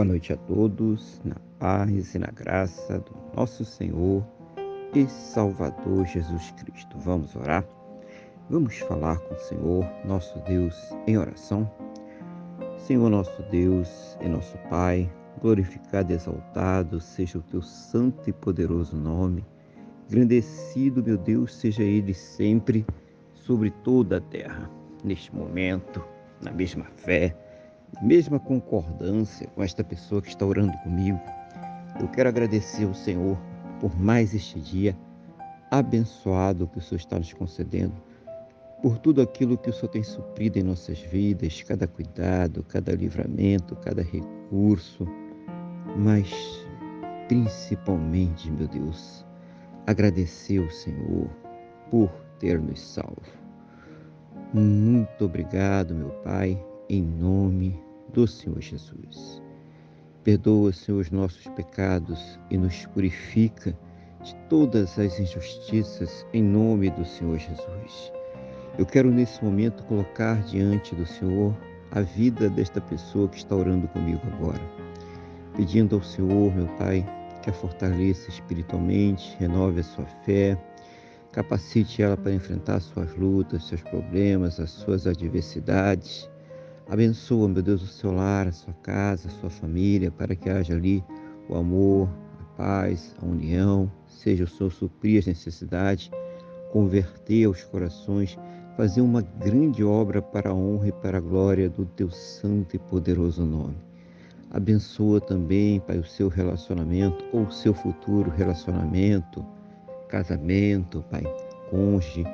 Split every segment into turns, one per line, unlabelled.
Boa noite a todos, na paz e na graça do nosso Senhor e Salvador Jesus Cristo. Vamos orar? Vamos falar com o Senhor, nosso Deus, em oração? Senhor, nosso Deus e nosso Pai, glorificado e exaltado seja o teu santo e poderoso nome. Engrandecido, meu Deus, seja ele sempre sobre toda a terra. Neste momento, na mesma fé, mesma concordância com esta pessoa que está orando comigo, eu quero agradecer ao Senhor por mais este dia abençoado que o Senhor está nos concedendo, por tudo aquilo que o Senhor tem suprido em nossas vidas, cada cuidado, cada livramento, cada recurso, mas principalmente, meu Deus, agradecer ao Senhor por ter nos salvo. Muito obrigado, meu Pai, em nome do Senhor Jesus. Perdoa, Senhor, os nossos pecados e nos purifica de todas as injustiças em nome do Senhor Jesus. Eu quero nesse momento colocar diante do Senhor a vida desta pessoa que está orando comigo agora, pedindo ao Senhor, meu Pai, que a fortaleça espiritualmente, renove a sua fé, capacite ela para enfrentar suas lutas, seus problemas, as suas adversidades Abençoa, meu Deus, o seu lar, a sua casa, a sua família, para que haja ali o amor, a paz, a união, seja o Senhor suprir as necessidades, converter os corações, fazer uma grande obra para a honra e para a glória do teu santo e poderoso nome. Abençoa também, Pai, o seu relacionamento ou o seu futuro relacionamento, casamento, Pai, cônjuge.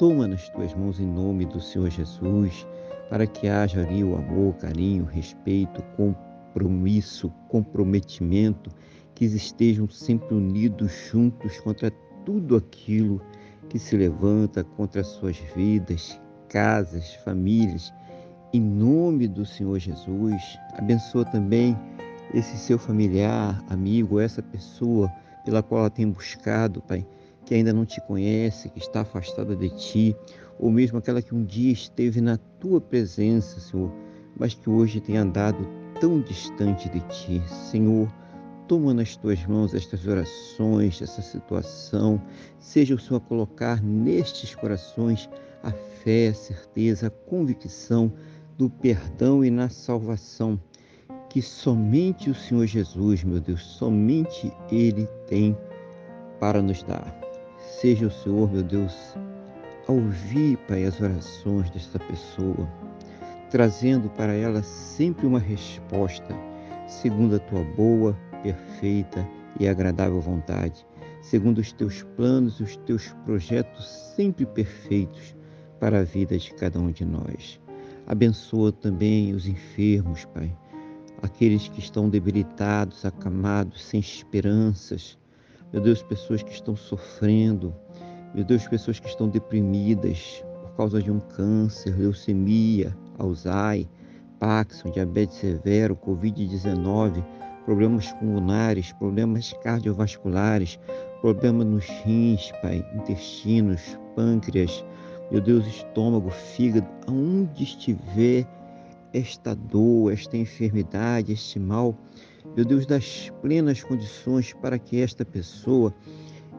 Toma nas tuas mãos em nome do Senhor Jesus para que haja ali o amor, carinho, respeito, compromisso, comprometimento, que estejam sempre unidos juntos contra tudo aquilo que se levanta contra as suas vidas, casas, famílias. Em nome do Senhor Jesus, abençoa também esse seu familiar, amigo, essa pessoa pela qual ela tem buscado, Pai, que ainda não te conhece, que está afastada de ti, ou mesmo aquela que um dia esteve na tua presença, Senhor, mas que hoje tem andado tão distante de ti. Senhor, toma nas tuas mãos estas orações, essa situação, seja o Senhor a colocar nestes corações a fé, a certeza, a convicção do perdão e na salvação que somente o Senhor Jesus, meu Deus, somente Ele tem para nos dar. Seja o Senhor, meu Deus, a ouvir, Pai, as orações desta pessoa, trazendo para ela sempre uma resposta, segundo a tua boa, perfeita e agradável vontade, segundo os teus planos e os teus projetos sempre perfeitos para a vida de cada um de nós. Abençoa também os enfermos, Pai, aqueles que estão debilitados, acamados, sem esperanças, meu Deus, pessoas que estão sofrendo. Meu Deus, pessoas que estão deprimidas por causa de um câncer, leucemia, Alzheimer, Parkinson, diabetes severo, Covid-19, problemas pulmonares, problemas cardiovasculares, problemas nos rins, Pai, intestinos, pâncreas, meu Deus, estômago, fígado, aonde estiver esta dor, esta enfermidade, este mal, meu Deus, das plenas condições para que esta pessoa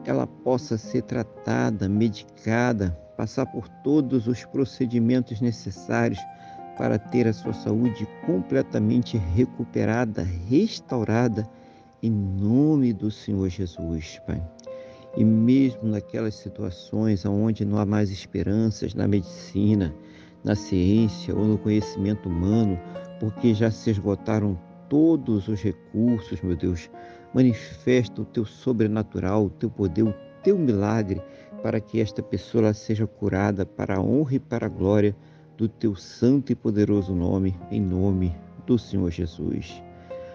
ela possa ser tratada, medicada, passar por todos os procedimentos necessários para ter a sua saúde completamente recuperada, restaurada, em nome do Senhor Jesus, Pai. E mesmo naquelas situações onde não há mais esperanças na medicina, na ciência ou no conhecimento humano, porque já se esgotaram todos os recursos, meu Deus. Manifesta o teu sobrenatural, o teu poder, o teu milagre, para que esta pessoa seja curada para a honra e para a glória do teu santo e poderoso nome, em nome do Senhor Jesus.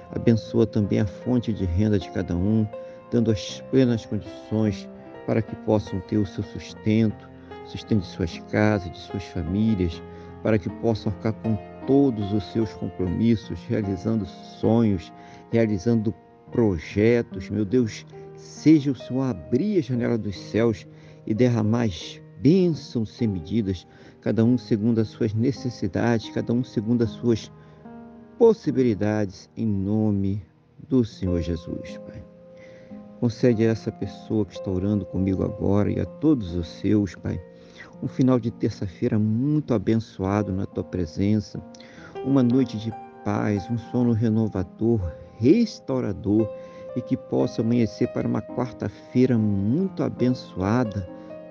Abençoa também a fonte de renda de cada um, dando as plenas condições para que possam ter o seu sustento, sustento de suas casas, de suas famílias, para que possam ficar com todos os seus compromissos, realizando sonhos, realizando projetos. Meu Deus, seja o Senhor abrir a janela dos céus e derramar bênçãos sem medidas, cada um segundo as suas necessidades, cada um segundo as suas possibilidades em nome do Senhor Jesus, Pai. Concede a essa pessoa que está orando comigo agora e a todos os seus, Pai, um final de terça-feira muito abençoado na tua presença, uma noite de paz, um sono renovador, restaurador e que possa amanhecer para uma quarta-feira muito abençoada,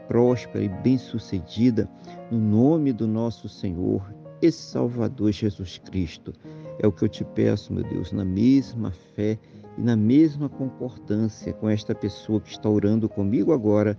próspera e bem-sucedida, no nome do nosso Senhor e Salvador Jesus Cristo. É o que eu te peço, meu Deus, na mesma fé e na mesma concordância com esta pessoa que está orando comigo agora,